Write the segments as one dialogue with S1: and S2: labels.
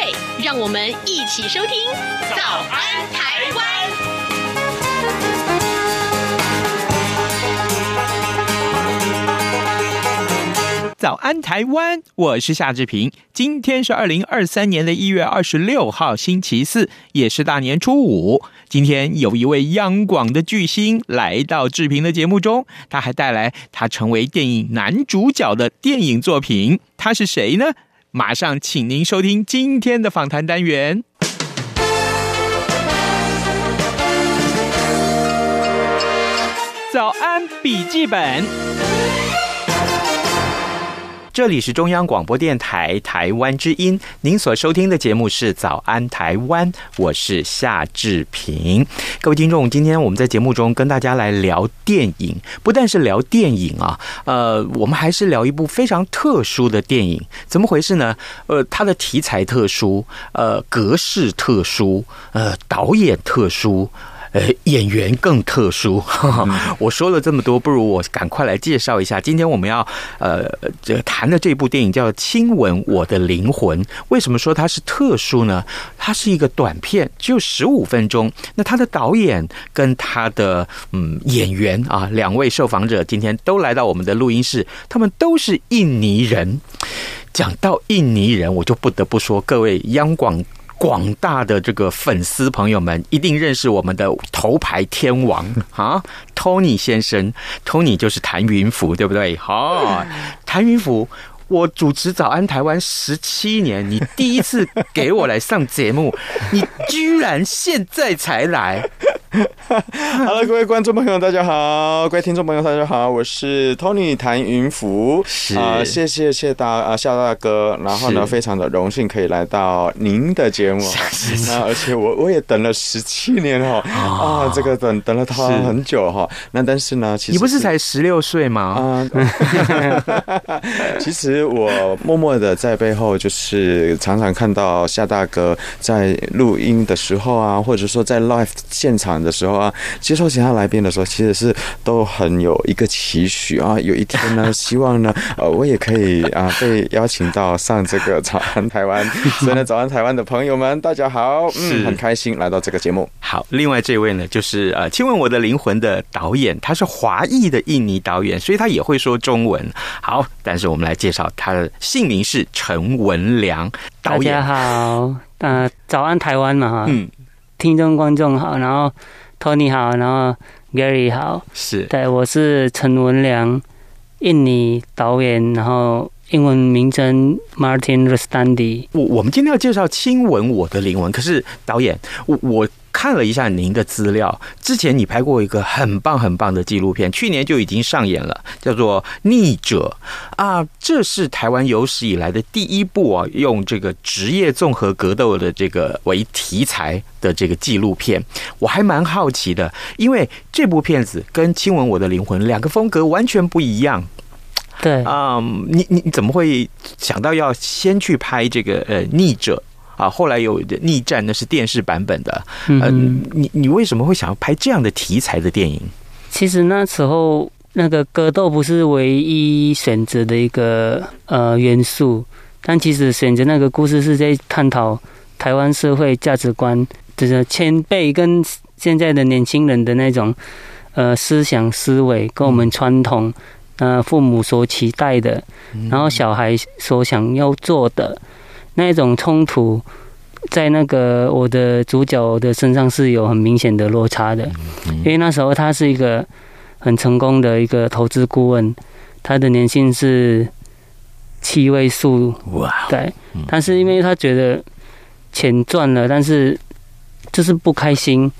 S1: 对，让我们一起收听《早安台湾》。
S2: 早安台湾，我是夏志平。今天是二零二三年的一月二十六号，星期四，也是大年初五。今天有一位央广的巨星来到志平的节目中，他还带来他成为电影男主角的电影作品。他是谁呢？马上请您收听今天的访谈单元。早安笔记本。这里是中央广播电台台湾之音，您所收听的节目是《早安台湾》，我是夏志平。各位听众，今天我们在节目中跟大家来聊电影，不但是聊电影啊，呃，我们还是聊一部非常特殊的电影。怎么回事呢？呃，它的题材特殊，呃，格式特殊，呃，导演特殊。呃，演员更特殊。我说了这么多，不如我赶快来介绍一下。今天我们要呃这谈的这部电影叫《亲吻我的灵魂》。为什么说它是特殊呢？它是一个短片，只有十五分钟。那它的导演跟他的嗯演员啊，两位受访者今天都来到我们的录音室，他们都是印尼人。讲到印尼人，我就不得不说，各位央广。广大的这个粉丝朋友们一定认识我们的头牌天王啊，Tony 先生，Tony 就是谭云福，对不对？好，谭云福，我主持早安台湾十七年，你第一次给我来上节目，你居然现在才来。
S3: 好了，各位观众朋友，大家好；各位听众朋友，大家好，我是 Tony 谭云福。是啊、呃，谢谢谢大啊夏大哥，然后呢，非常的荣幸可以来到您的节目。那而且我我也等了十七年哦，啊，这个等等了他很久哈。那但是呢，其实
S2: 你不是才十六岁吗？啊，
S3: 其实我默默的在背后，就是常常看到夏大哥在录音的时候啊，或者说在 live 现场。的时候啊，接受其他来宾的时候，其实是都很有一个期许啊。有一天呢，希望呢，呃，我也可以啊被邀请到上这个早安台湾。所以呢，早安台湾的朋友们，大家好，嗯，很开心来到这个节目。
S2: 好，另外这位呢，就是呃，亲吻我的灵魂的导演，他是华裔的印尼导演，所以他也会说中文。好，但是我们来介绍他的姓名是陈文良导演。
S4: 大家好，呃，早安台湾嘛，哈，嗯。听众观众好，然后 Tony 好，然后 Gary 好，
S2: 是
S4: 对，我是陈文良，印尼导演，然后英文名称 Martin Rustandi。
S2: 我我们今天要介绍《亲吻我的灵魂》，可是导演我我。看了一下您的资料，之前你拍过一个很棒很棒的纪录片，去年就已经上演了，叫做《逆者》啊，这是台湾有史以来的第一部啊，用这个职业综合格斗的这个为题材的这个纪录片。我还蛮好奇的，因为这部片子跟《亲吻我的灵魂》两个风格完全不一样。
S4: 对
S2: 啊，你你你怎么会想到要先去拍这个呃《逆者》？啊，后来有逆战，那是电视版本的。嗯、呃，你你为什么会想要拍这样的题材的电影？
S4: 其实那时候那个格斗不是唯一选择的一个呃元素，但其实选择那个故事是在探讨台湾社会价值观，就是前辈跟现在的年轻人的那种呃思想思维，跟我们传统呃父母所期待的，然后小孩所想要做的。那种冲突，在那个我的主角的身上是有很明显的落差的，因为那时候他是一个很成功的一个投资顾问，他的年薪是七位数，哇，对，但是因为他觉得钱赚了，但是就是不开心，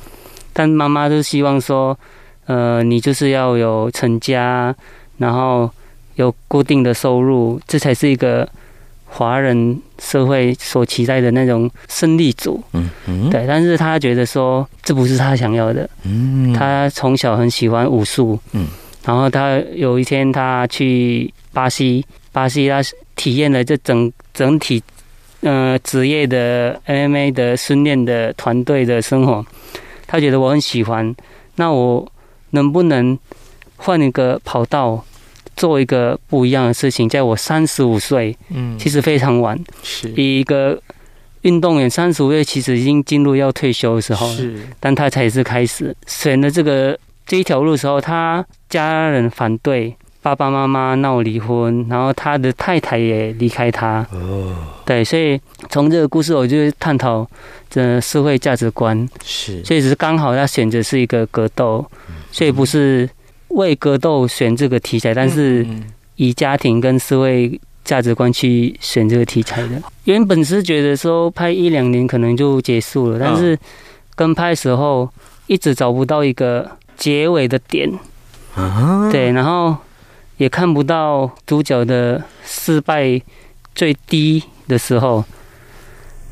S4: 但妈妈就希望说，呃，你就是要有成家，然后有固定的收入，这才是一个。华人社会所期待的那种胜利组，
S2: 嗯嗯，
S4: 对，但是他觉得说这不是他想要的，
S2: 嗯，
S4: 他从小很喜欢武术，
S2: 嗯，
S4: 然后他有一天他去巴西，巴西他体验了这整整体，呃，职业的 MMA 的训练的团队的生活，他觉得我很喜欢，那我能不能换一个跑道？做一个不一样的事情，在我三十五岁，嗯，其实非常晚。
S2: 是，
S4: 一个运动员三十五岁，其实已经进入要退休的时候，是，但他才是开始选了这个这一条路的时候，他家人反对，爸爸妈妈闹离婚，然后他的太太也离开他。哦，对，所以从这个故事，我就探讨这社会价值观。是，所以只是刚好他选择是一个格斗，所以不是。为格斗选这个题材，但是以家庭跟社会价值观去选这个题材的。原本是觉得说拍一两年可能就结束了，但是跟拍的时候一直找不到一个结尾的点。对，然后也看不到主角的失败最低的时候。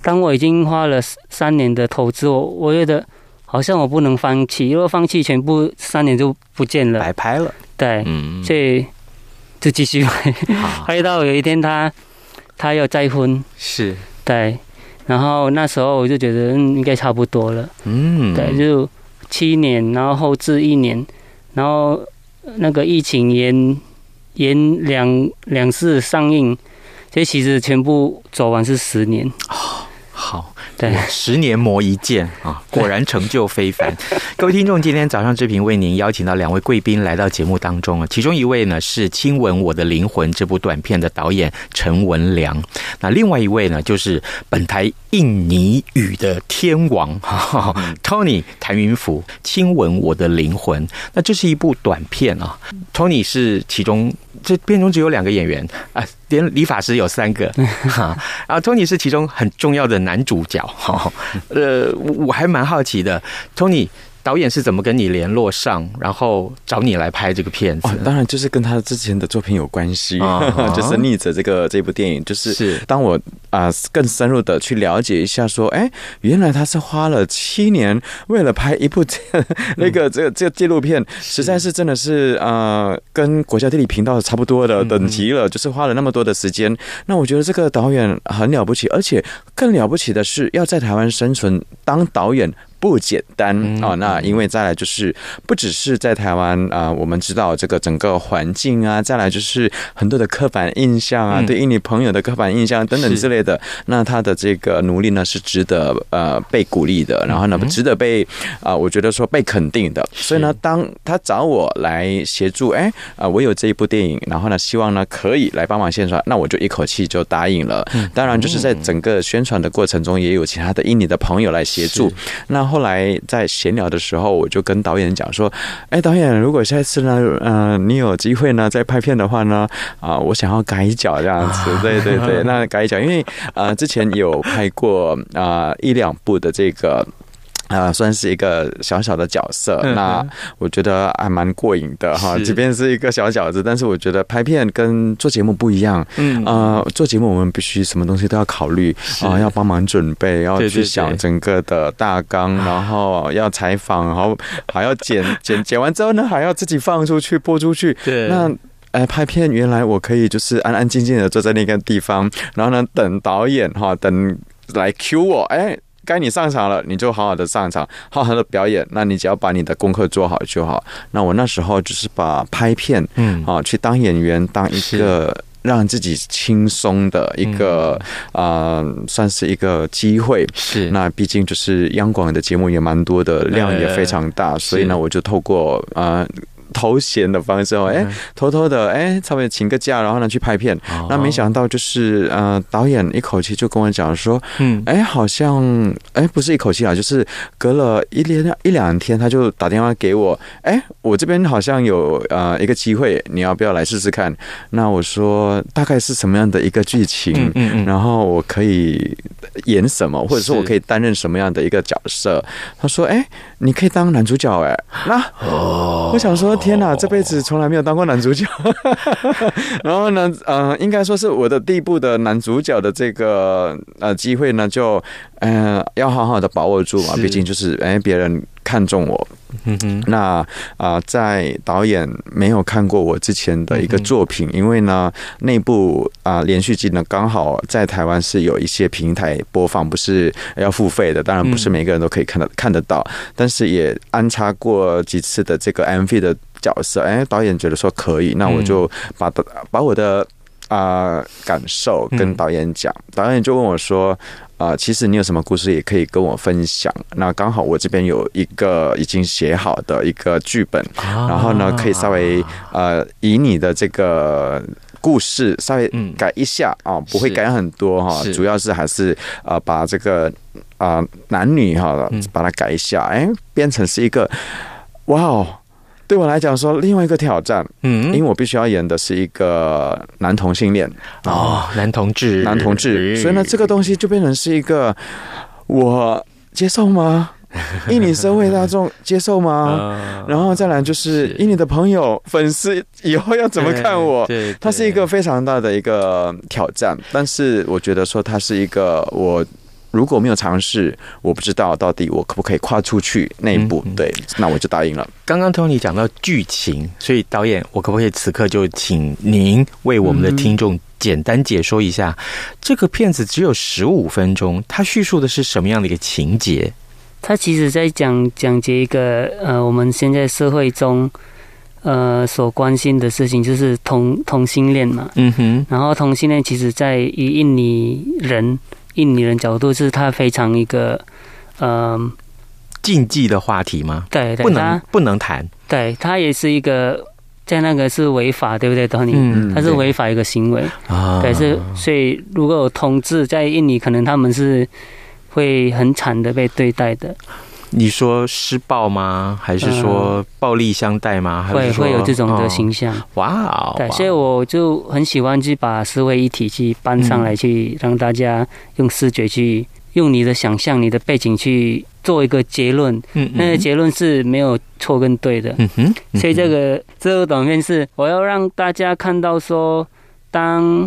S4: 当我已经花了三年的投资，我我觉得。好像我不能放弃，因为放弃，全部三年就不见了，
S2: 白拍了。
S4: 对，嗯，所以就继续拍，拍到有一天他他要再婚，
S2: 是，
S4: 对，然后那时候我就觉得嗯应该差不多了，嗯，对，就七年，然后后置一年，然后那个疫情延延两两次上映，所以其实全部走完是十年。
S2: 哦，好。
S4: 对，
S2: 十年磨一剑啊，果然成就非凡。各位听众，今天早上志平为您邀请到两位贵宾来到节目当中啊，其中一位呢是《亲吻我的灵魂》这部短片的导演陈文良，那另外一位呢就是本台印尼语的天王哈哈 Tony 谭云福，《亲吻我的灵魂》。那这是一部短片啊，Tony 是其中。这片中只有两个演员啊，连理发师有三个哈，然后托尼是其中很重要的男主角哈。呃，我还蛮好奇的，，Tony。导演是怎么跟你联络上，然后找你来拍这个片子？
S3: 哦，当然就是跟他之前的作品有关系，uh -huh. 就是逆着这个这部电影，就是当我啊、呃、更深入的去了解一下，说，哎，原来他是花了七年为了拍一部这那个这个这个纪录片，实在是真的是啊、呃，跟国家地理频道差不多的等级了，就是花了那么多的时间。那我觉得这个导演很了不起，而且更了不起的是要在台湾生存当导演。不简单啊！那因为再来就是不只是在台湾啊，我们知道这个整个环境啊，再来就是很多的刻板印象啊，对印尼朋友的刻板印象等等之类的。那他的这个努力呢，是值得呃被鼓励的，然后呢，值得被啊，我觉得说被肯定的。所以呢，当他找我来协助，哎啊，我有这一部电影，然后呢，希望呢可以来帮忙宣传，那我就一口气就答应了。当然，就是在整个宣传的过程中，也有其他的印尼的朋友来协助。那后来在闲聊的时候，我就跟导演讲说：“哎，导演，如果下一次呢，嗯、呃，你有机会呢，再拍片的话呢，啊、呃，我想要改角这样子，对对对，那改角，因为啊、呃，之前有拍过啊、呃、一两部的这个。”啊，算是一个小小的角色，那我觉得还蛮过瘾的哈。即便是一个小角子，但是我觉得拍片跟做节目不一样。嗯，呃，做节目我们必须什么东西都要考虑啊，要帮忙准备，要去想整个的大纲，然后要采访，然后还要剪 剪剪完之后呢，还要自己放出去播出去。对，那哎，拍片原来我可以就是安安静静的坐在那个地方，然后呢等导演哈，等来 cue 我哎。该你上场了，你就好好的上场，好好的表演。那你只要把你的功课做好就好。那我那时候就是把拍片，嗯，啊，去当演员，当一个让自己轻松的一个啊、呃，算是一个机会。是，那毕竟就是央广的节目也蛮多的，量也非常大，所以呢，我就透过啊。呃头衔的方式哦，哎，偷偷的哎，稍微请个假，然后呢去拍片。那没想到就是呃，导演一口气就跟我讲说，嗯，哎，好像哎，不是一口气啊，就是隔了一连一两天，他就打电话给我，哎，我这边好像有呃一个机会，你要不要来试试看？那我说大概是什么样的一个剧情？嗯嗯，然后我可以演什么，或者说我可以担任什么样的一个角色？他说，哎。你可以当男主角哎，那我想说，天哪，这辈子从来没有当过男主角。然后呢，呃，应该说是我的第一部的男主角的这个呃机会呢，就嗯、呃、要好好的把握住嘛，毕竟就是哎别人看中我。嗯哼，那啊、呃，在导演没有看过我之前的一个作品，因为呢，那部啊、呃、连续剧呢，刚好在台湾是有一些平台播放，不是要付费的，当然不是每个人都可以看得看得到，但是也安插过几次的这个 MV 的角色，哎，导演觉得说可以，那我就把的把我的啊、呃、感受跟导演讲，导演就问我说。啊、呃，其实你有什么故事也可以跟我分享。那刚好我这边有一个已经写好的一个剧本，然后呢，可以稍微呃以你的这个故事稍微改一下啊，不会改很多哈，主要是还是呃把这个啊、呃、男女哈把它改一下，哎，变成是一个哇哦。对我来讲说，另外一个挑战，嗯，因为我必须要演的是一个男同性恋
S2: 哦，男同志，
S3: 男同志，所以呢，这个东西就变成是一个我接受吗？印尼社会大众接受吗？然后再来就是印尼的朋友、粉丝以后要怎么看我？对，它是一个非常大的一个挑战，但是我觉得说它是一个我。如果没有尝试，我不知道到底我可不可以跨出去那一步。对，那我就答应了。
S2: 刚刚 Tony 讲到剧情，所以导演，我可不可以此刻就请您为我们的听众简单解说一下，这个片子只有十五分钟，它叙述的是什么样的一个情节？
S4: 它其实在讲讲解一个呃，我们现在社会中呃所关心的事情，就是同同性恋嘛。嗯哼。然后同性恋其实在于印尼人。印尼人角度是他非常一个，嗯、呃，
S2: 禁忌的话题吗？
S4: 对，对
S2: 不能不能谈。
S4: 对，他也是一个在那个是违法，对不对，Tony？嗯，他是违法一个行为啊。对，是所以如果有同志在印尼，可能他们是会很惨的被对待的。
S2: 你说施暴吗？还是说暴力相待吗？
S4: 会会有这种的形象。
S2: 哇哦！
S4: 对，所以我就很喜欢去把社会议题去搬上来，去让大家用视觉去用你的想象、你的背景去做一个结论。嗯，那个结论是没有错跟对的。嗯哼。所以这个这个短片是我要让大家看到说，当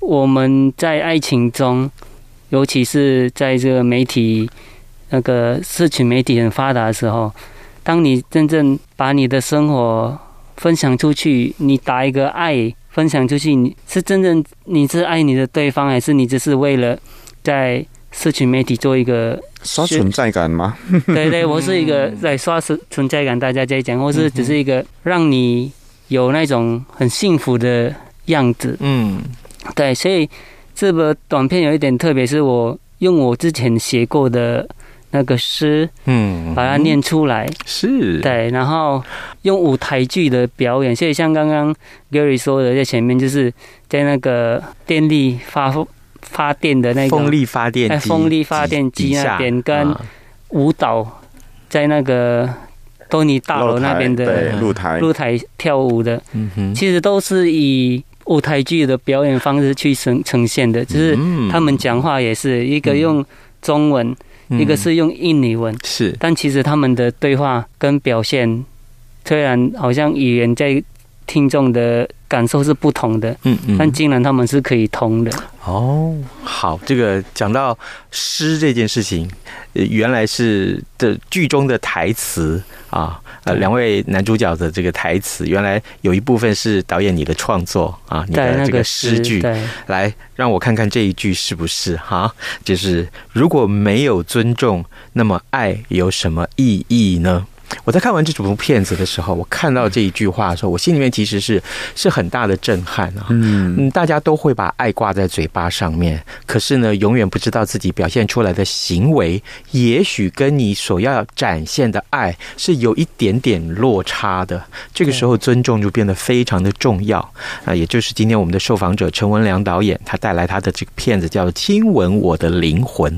S4: 我们在爱情中，尤其是在这个媒体。那个社群媒体很发达的时候，当你真正把你的生活分享出去，你打一个爱分享出去，你是真正你是爱你的对方，还是你只是为了在社群媒体做一个
S3: 刷存在感吗？
S4: 对对，我是一个在刷存存在感，大家在讲，或是只是一个让你有那种很幸福的样子。嗯，对，所以这个短片有一点特别，是我用我之前写过的。那个诗，嗯，把它念出来，
S2: 是。
S4: 对，然后用舞台剧的表演，所以像刚刚 Gary 说的，在前面就是在那个电力发发电的那个
S2: 风力发电机，
S4: 风力发电机那边跟舞蹈在那个多尼大楼那边的
S3: 露台
S4: 露台。跳舞的，嗯哼，其实都是以舞台剧的表演方式去呈呈现的，就是他们讲话也是一个用中文。一个是用印尼文，是，但其实他们的对话跟表现，虽然好像语言在听众的感受是不同的，嗯嗯，但竟然他们是可以通的。
S2: 哦，好，这个讲到诗这件事情，原来是这剧中的台词啊。呃，两位男主角的这个台词，原来有一部分是导演你的创作啊，你的这个诗句，来让我看看这一句是不是哈？就是如果没有尊重，那么爱有什么意义呢？我在看完这部片子的时候，我看到这一句话的时候，我心里面其实是是很大的震撼啊。嗯，大家都会把爱挂在嘴巴上面，可是呢，永远不知道自己表现出来的行为，也许跟你所要展现的爱是有一点点落差的。这个时候，尊重就变得非常的重要啊。也就是今天我们的受访者陈文良导演，他带来他的这个片子叫做《亲吻我的灵魂》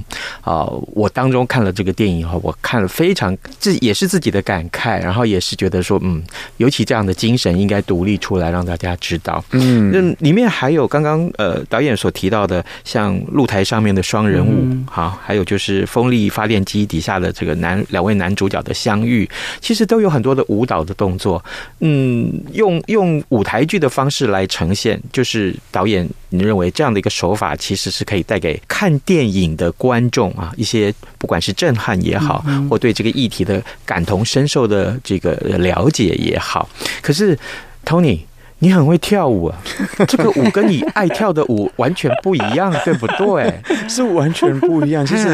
S2: 啊。我当中看了这个电影以后，我看了非常，这也是自己的。的感慨，然后也是觉得说，嗯，尤其这样的精神应该独立出来让大家知道。嗯，那里面还有刚刚呃导演所提到的，像露台上面的双人舞，嗯、好，还有就是风力发电机底下的这个男两位男主角的相遇，其实都有很多的舞蹈的动作。嗯，用用舞台剧的方式来呈现，就是导演你认为这样的一个手法，其实是可以带给看电影的观众啊一些不管是震撼也好，或对这个议题的感同身受的这个了解也好。可是，Tony。你很会跳舞啊！这个舞跟你爱跳的舞完全不一样，对不对？
S3: 是完全不一样。其实，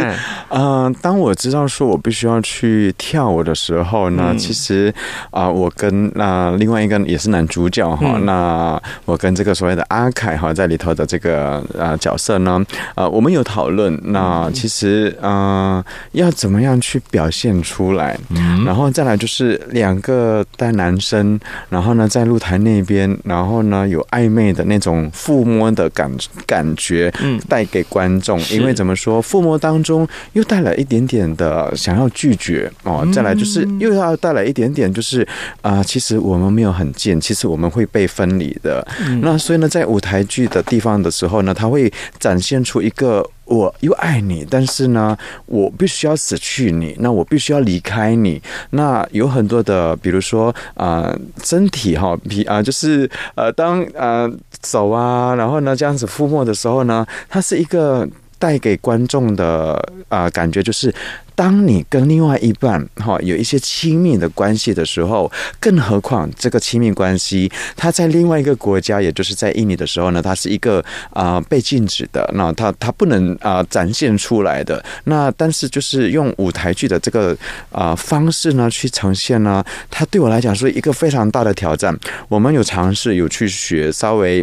S3: 嗯、呃，当我知道说我必须要去跳舞的时候呢，嗯、其实啊、呃，我跟那、呃、另外一个也是男主角哈，嗯、那我跟这个所谓的阿凯哈，在里头的这个啊角色呢，啊，我们有讨论。那其实呃，要怎么样去表现出来？嗯、然后再来就是两个带男生，然后呢，在露台那边。然后呢，有暧昧的那种抚摸的感感觉，嗯，带给观众。因为怎么说，抚摸当中又带来一点点的想要拒绝哦。再来就是又要带来一点点，就是啊、呃，其实我们没有很近，其实我们会被分离的。那所以呢，在舞台剧的地方的时候呢，它会展现出一个。我又爱你，但是呢，我必须要死去你，那我必须要离开你。那有很多的，比如说啊、身体哈，比啊，就是呃，当呃走啊，然后呢这样子覆没的时候呢，它是一个带给观众的啊、感觉，就是。当你跟另外一半哈有一些亲密的关系的时候，更何况这个亲密关系，它在另外一个国家，也就是在印尼的时候呢，它是一个啊、呃、被禁止的，那它它不能啊、呃、展现出来的。那但是就是用舞台剧的这个啊、呃、方式呢去呈现呢，它对我来讲是一个非常大的挑战。我们有尝试有去学，稍微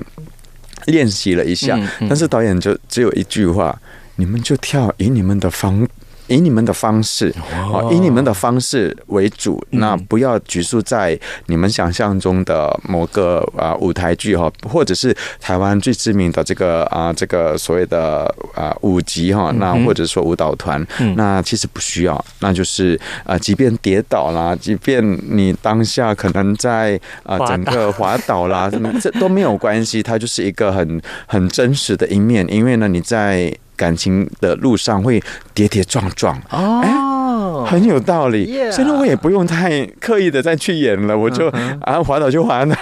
S3: 练习了一下，嗯嗯、但是导演就只有一句话：你们就跳以你们的方。以你们的方式，以你们的方式为主，那不要拘束在你们想象中的某个啊舞台剧哈，或者是台湾最知名的这个啊这个所谓的啊舞集哈，那或者说舞蹈团，那其实不需要，那就是啊，即便跌倒啦，即便你当下可能在啊整个滑倒啦，这都没有关系，它就是一个很很真实的一面，因为呢你在。感情的路上会跌跌撞撞哦，哎，很有道理。Yeah. 所以呢，我也不用太刻意的再去演了，我就、uh. 啊滑倒就滑倒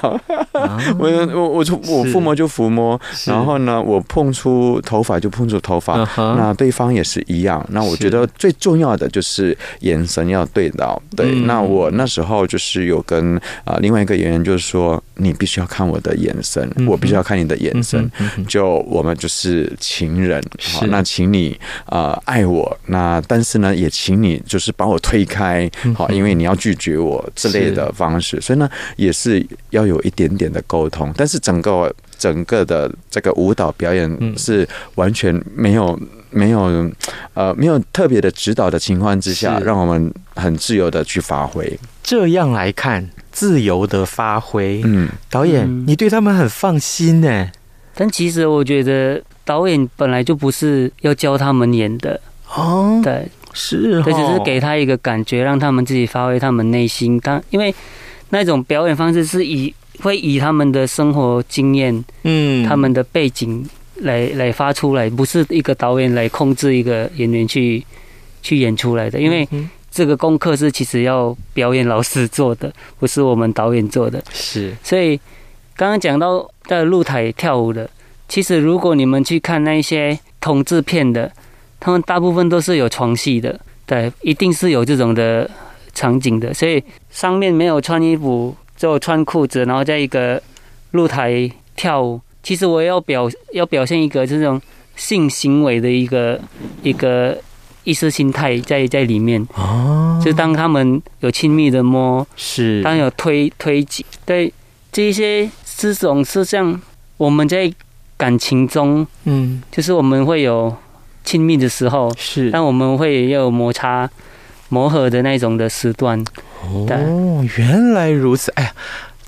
S3: ，uh. 我我我我抚摸就抚摸，然后呢，我碰触头发就碰触头发，uh. 那对方也是一样。那我觉得最重要的就是眼神要对到。对，那我那时候就是有跟啊另外一个演员就是说，你必须要看我的眼神，uh. 我必须要看你的眼神，uh. 就我们就是情人。是那请你呃爱我，那但是呢，也请你就是把我推开，好，因为你要拒绝我之类的方式，所以呢，也是要有一点点的沟通。但是整个整个的这个舞蹈表演是完全没有没有呃没有特别的指导的情况之下，让我们很自由的去发挥。
S2: 这样来看，自由的发挥，嗯，导演，你对他们很放心呢？
S4: 但其实我觉得。导演本来就不是要教他们演的哦，对，
S2: 是，
S4: 这只是给他一个感觉，让他们自己发挥他们内心。他因为那种表演方式是以会以他们的生活经验，嗯，他们的背景来来发出来，不是一个导演来控制一个演员去去演出来的。因为这个功课是其实要表演老师做的，不是我们导演做的。
S2: 是，
S4: 所以刚刚讲到在露台跳舞的。其实，如果你们去看那些同志片的，他们大部分都是有床戏的，对，一定是有这种的场景的。所以上面没有穿衣服，只有穿裤子，然后在一个露台跳舞。其实我要表要表现一个这种性行为的一个一个意识形态在在里面。哦，就当他们有亲密的摸，是当有推推挤，对，这一些这种是像我们在。感情中，嗯，就是我们会有亲密的时候，是，但我们会有摩擦、磨合的那种的时段。
S2: 哦，原来如此。哎呀，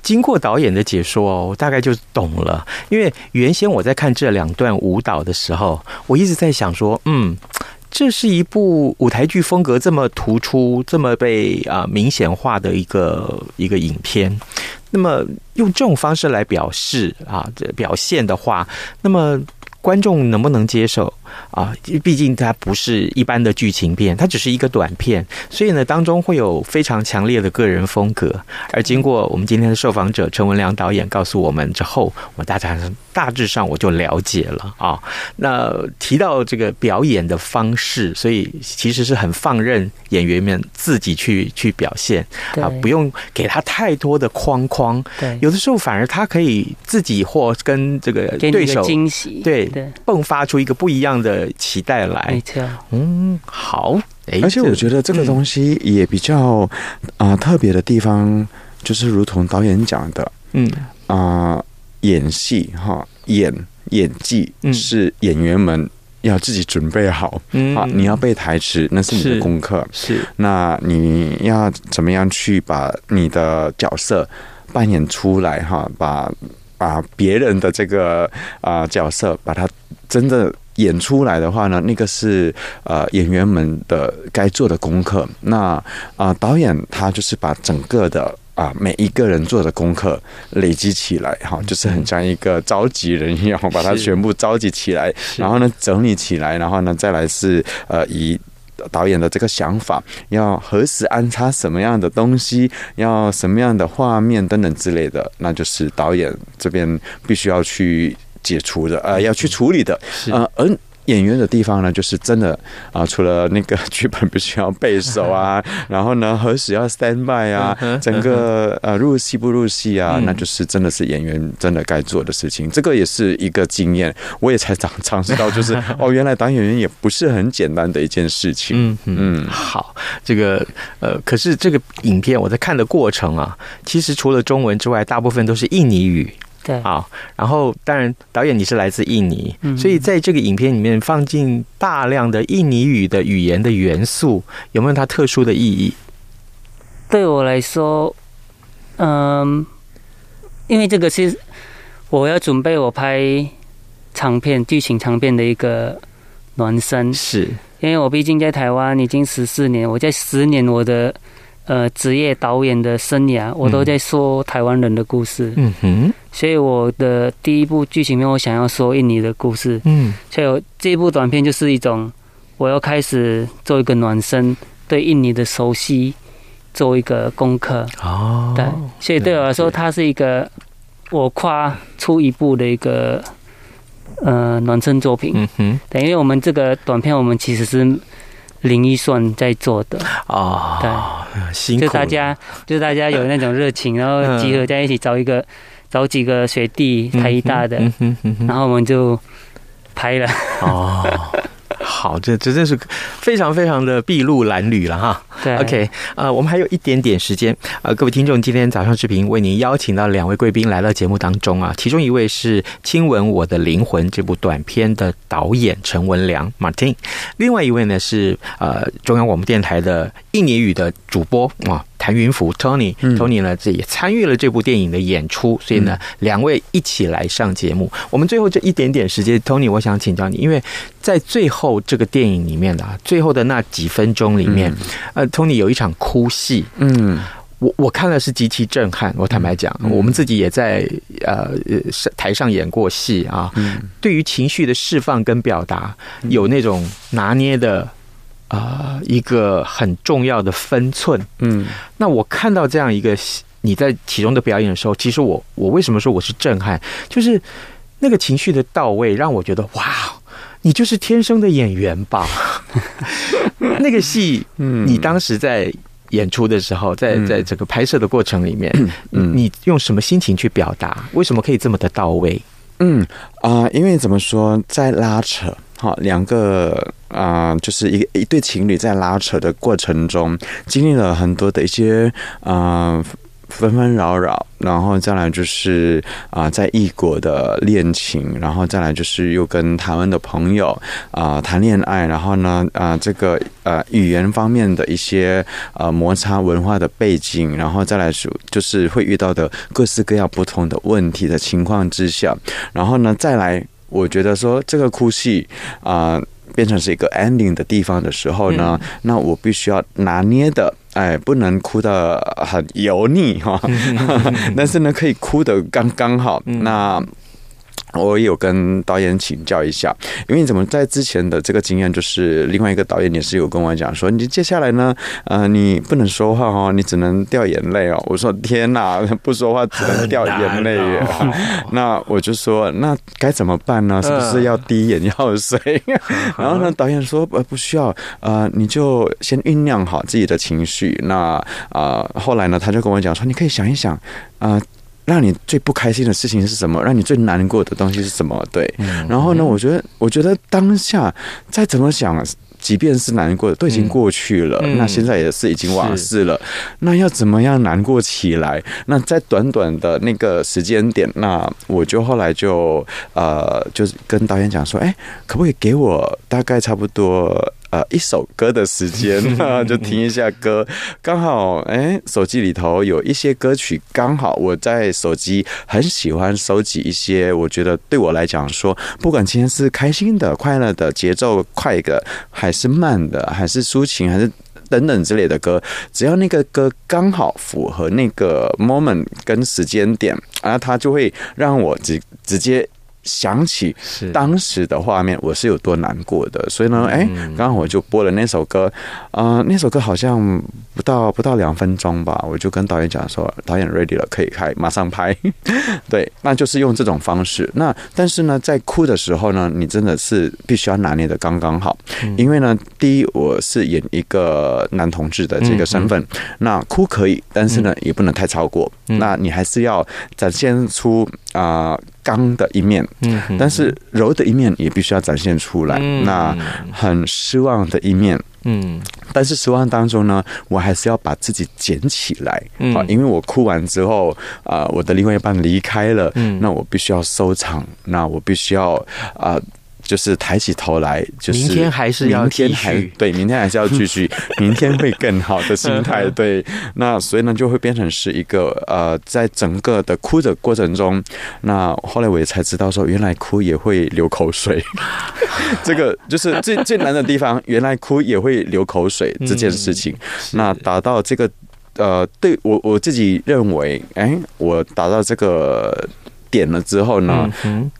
S2: 经过导演的解说哦，我大概就懂了。因为原先我在看这两段舞蹈的时候，我一直在想说，嗯。这是一部舞台剧风格这么突出、这么被啊、呃、明显化的一个一个影片。那么用这种方式来表示啊，这表现的话，那么观众能不能接受？啊，毕竟它不是一般的剧情片，它只是一个短片，所以呢，当中会有非常强烈的个人风格。而经过我们今天的受访者陈文良导演告诉我们之后，我大家大致上我就了解了啊。那提到这个表演的方式，所以其实是很放任演员们自己去去表现啊，不用给他太多的框框。对，有的时候反而他可以自己或跟这个对手
S4: 惊喜，
S2: 对，迸发出一个不一样的期待来，
S4: 没错，
S2: 嗯，好，
S3: 而且我觉得这个东西也比较啊、呃、特别的地方，就是如同导演讲的，嗯。啊、呃，演戏哈，演演技是演员们要自己准备好，嗯。啊，你要背台词，那是你的功课，是，那你要怎么样去把你的角色扮演出来哈，把把别人的这个啊、呃、角色把它真的。演出来的话呢，那个是呃演员们的该做的功课。那啊、呃，导演他就是把整个的啊、呃、每一个人做的功课累积起来，哈，就是很像一个召集人一样，把它全部召集起来，然后呢整理起来，然后呢再来是呃以导演的这个想法，要何时安插什么样的东西，要什么样的画面等等之类的，那就是导演这边必须要去。解除的，呃，要去处理的，呃，而演员的地方呢，就是真的啊、呃，除了那个剧本必须要背熟啊，然后呢，何时要 stand by 啊，整个呃入戏不入戏啊，那就是真的是演员真的该做的事情。这个也是一个经验，我也才尝尝试到，就是 哦，原来当演员也不是很简单的一件事情。嗯嗯，好，这个呃，可是这个影片我在看的过程啊，其实除了中文之外，大部分都是印尼语。
S4: 对，
S2: 好，然后当然，导演你是来自印尼，嗯，所以在这个影片里面放进大量的印尼语的语言的元素，有没有它特殊的意义？
S4: 对我来说，嗯，因为这个是我要准备我拍长片、剧情长片的一个暖身，是因为我毕竟在台湾已经十四年，我在十年我的。呃，职业导演的生涯，我都在说台湾人的故事。嗯哼，所以我的第一部剧情片，我想要说印尼的故事。嗯，所以我这一部短片就是一种，我要开始做一个暖身，对印尼的熟悉做一个功课。哦，对，所以对我来说，它是一个我跨出一步的一个呃暖身作品。嗯哼，对，因为我们这个短片，我们其实是。零预算在做的啊，对，辛苦，就大家就大家有那种热情，然后集合在一起，找一个找几个学弟，台艺大的，然后我们就拍了。哦，
S2: 好，这这真是非常非常的筚路蓝缕了哈。对，OK，呃，我们还有一点点时间，呃，各位听众，今天早上视频为您邀请到两位贵宾来到节目当中啊，其中一位是《亲吻我的灵魂》这部短片的导演陈文良 Martin，另外一位呢是呃中央广播电台的印尼语的主播啊谭云福 Tony，Tony 呢这也参与了这部电影的演出，所以呢两位一起来上节目。我们最后这一点点时间，Tony，我想请教你，因为在最后这个电影里面的啊，最后的那几分钟里面，呃。Tony 有一场哭戏，嗯，我我看了是极其震撼。我坦白讲，嗯、我们自己也在呃台上演过戏啊，嗯、对于情绪的释放跟表达，有那种拿捏的啊、呃、一个很重要的分寸。嗯，那我看到这样一个你在其中的表演的时候，其实我我为什么说我是震撼？就是那个情绪的到位，让我觉得哇，你就是天生的演员吧。那个戏，嗯，你当时在演出的时候，在在整个拍摄的过程里面，嗯，你用什么心情去表达？为什么可以这么的到位？嗯啊、呃，因为怎么说，在拉扯，好，两个啊、就是一一对情侣在拉扯的过程中，经历了很多的一些啊。纷纷扰扰，然后再来就是啊、在异国的恋情，然后再来就是又跟台湾的朋友啊、谈恋爱，然后呢啊、这个呃语言方面的一些呃摩擦，文化的背景，然后再来说就是会遇到的各式各样不同的问题的情况之下，然后呢再来，我觉得说这个哭戏啊。呃
S3: 变成是一个 ending 的地方的时候呢，嗯、那我必须要拿捏的，哎，不能哭得很油腻哈，但是呢，可以哭得刚刚好。嗯、那我有跟导演请教一下，因为你怎么在之前的这个经验，就是另外一个导演也是有跟我讲说，你接下来呢，呃，你不能说话哦，你只能掉眼泪哦。我说天哪，不说话只能掉眼泪耶。哦、那我就说，那该怎么办呢？是不是要滴眼药水？呃、然后呢，导演说呃不需要，呃，你就先酝酿好自己的情绪。那啊、呃，后来呢，他就跟我讲说，你可以想一想啊。呃让你最不开心的事情是什么？让你最难过的东西是什么？对，然后呢？我觉得，我觉得当下再怎么想，即便是难过的，都已经过去了。那现在也是已经往事了。那要怎么样难过起来？那在短短的那个时间点，那我就后来就呃，就是跟导演讲说，哎，可不可以给我大概差不多？呃，一首歌的时间，就听一下歌。刚好，哎，手机里头有一些歌曲，刚好我在手机很喜欢收集一些，我觉得对我来讲说，不管今天是开心的、快乐的、节奏快的，还是慢的，还是抒情，还是等等之类的歌，只要那个歌刚好符合那个 moment 跟时间点，啊，它就会让我直直接。想起当时的画面，我是有多难过的，所以呢，哎，刚刚我就播了那首歌，呃，那首歌好像不到不到两分钟吧，我就跟导演讲说，导演 ready 了，可以开，马上拍。对，那就是用这种方式。那但是呢，在哭的时候呢，你真的是必须要拿捏的刚刚好，因为呢，第一，我是演一个男同志的这个身份，那哭可以，但是呢，也不能太超过，那你还是要展现出啊。呃刚的一面，嗯，但是柔的一面也必须要展现出来。嗯、那很失望的一面，嗯，但是失望当中呢，我还是要把自己捡起来，嗯，因为我哭完之后，啊、呃，我的另外一半离开了，嗯，那我必须要收场，那我必须要啊。呃就是抬起头来，就是明天还是要继续，对，明天还是要继续，明天会更好的心态，对。那所以呢，就会变成是一个呃，在整个的哭的过程中，那后来我也才知道说，原来哭也会流口水，这个就是最最难的地方，原来哭也会流口水这件事情。那达到这个呃，对我我自己认为，哎，我达到这个点了之后呢，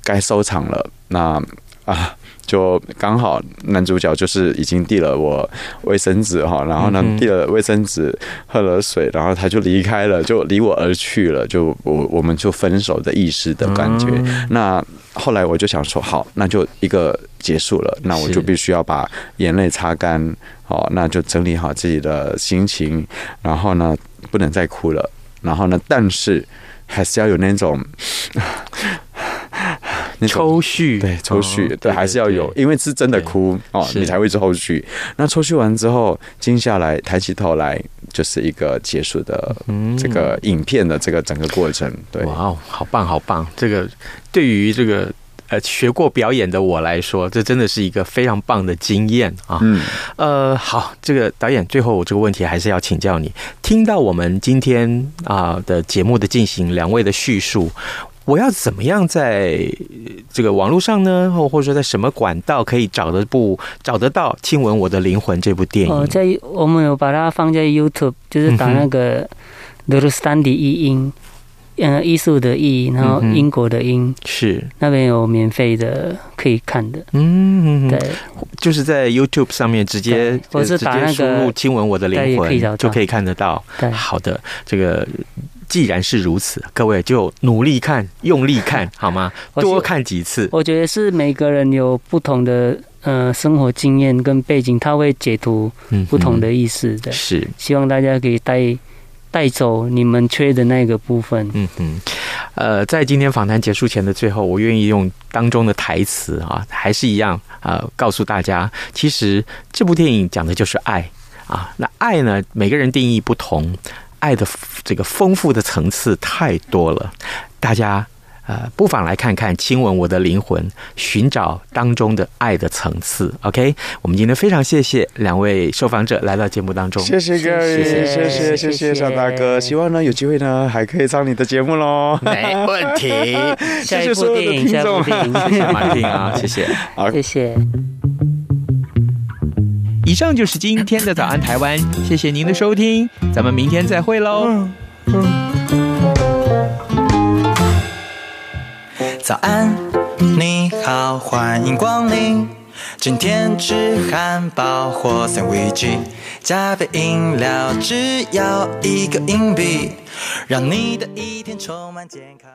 S3: 该收场了，那。啊，就刚好男主角就是已经递了我卫生纸哈，然后呢递了卫生纸，喝了水，然后他就离开了，就离我而去了，就我我们就分手的意思的感觉。那后来我就想说，好，那就一个结束了，那我就必须要把眼泪擦干，好，那就整理好自己的心情，然后呢不能再哭了，然后呢，但是还是要有那种。
S2: 抽蓄
S3: 对抽蓄对，还是要有，因为是真的哭哦，你才会抽蓄。那抽蓄完之后，静下来，抬起头来，就是一个结束的这个影片的这个整个过程。对，哇
S2: 哦，好棒好棒！这个对于这个呃学过表演的我来说，这真的是一个非常棒的经验啊。嗯，呃，好，这个导演最后我这个问题还是要请教你，听到我们今天啊的节目的进行，两位的叙述。我要怎么样在这个网络上呢？或或者说在什么管道可以找得部找得到《亲吻我的灵魂》这部电影？
S4: 哦，在我们有把它放在 YouTube，就是打那个 Standy 译音，嗯，艺术的艺，然后英国的英，
S2: 是
S4: 那边有免费的可以看的。
S2: 嗯，
S4: 对，
S2: 就是在 YouTube 上面直接
S4: 或是打那个
S2: 输入《亲吻我的灵魂》就可以看得到。
S4: 对，
S2: 好的，这个。既然是如此，各位就努力看，用力看好吗？多看几次。
S4: 我觉得是每个人有不同的呃生活经验跟背景，他会解读不同的意思的。
S2: 是，
S4: 希望大家可以带带走你们缺的那个部分。
S2: 嗯嗯。呃，在今天访谈结束前的最后，我愿意用当中的台词啊，还是一样呃，告诉大家，其实这部电影讲的就是爱啊。那爱呢，每个人定义不同。爱的这个丰富的层次太多了，大家呃不妨来看看《亲吻我的灵魂》，寻找当中的爱的层次。OK，我们今天非常谢谢两位受访者来到节目当中，
S3: 谢谢各位，谢谢。谢谢谢谢邵大哥，希望呢有机会呢还可以上你的节目喽，
S2: 没问题。
S4: 谢谢所有的听众，
S2: 谢谢 马丁啊，谢谢，
S4: 好，谢谢。
S2: 以上就是今天的早安台湾，谢谢您的收听，咱们明天再会喽。
S5: 早安，你好，欢迎光临。今天吃汉堡或三明治，加杯饮料，只要一个硬币，让你的一天充满健康。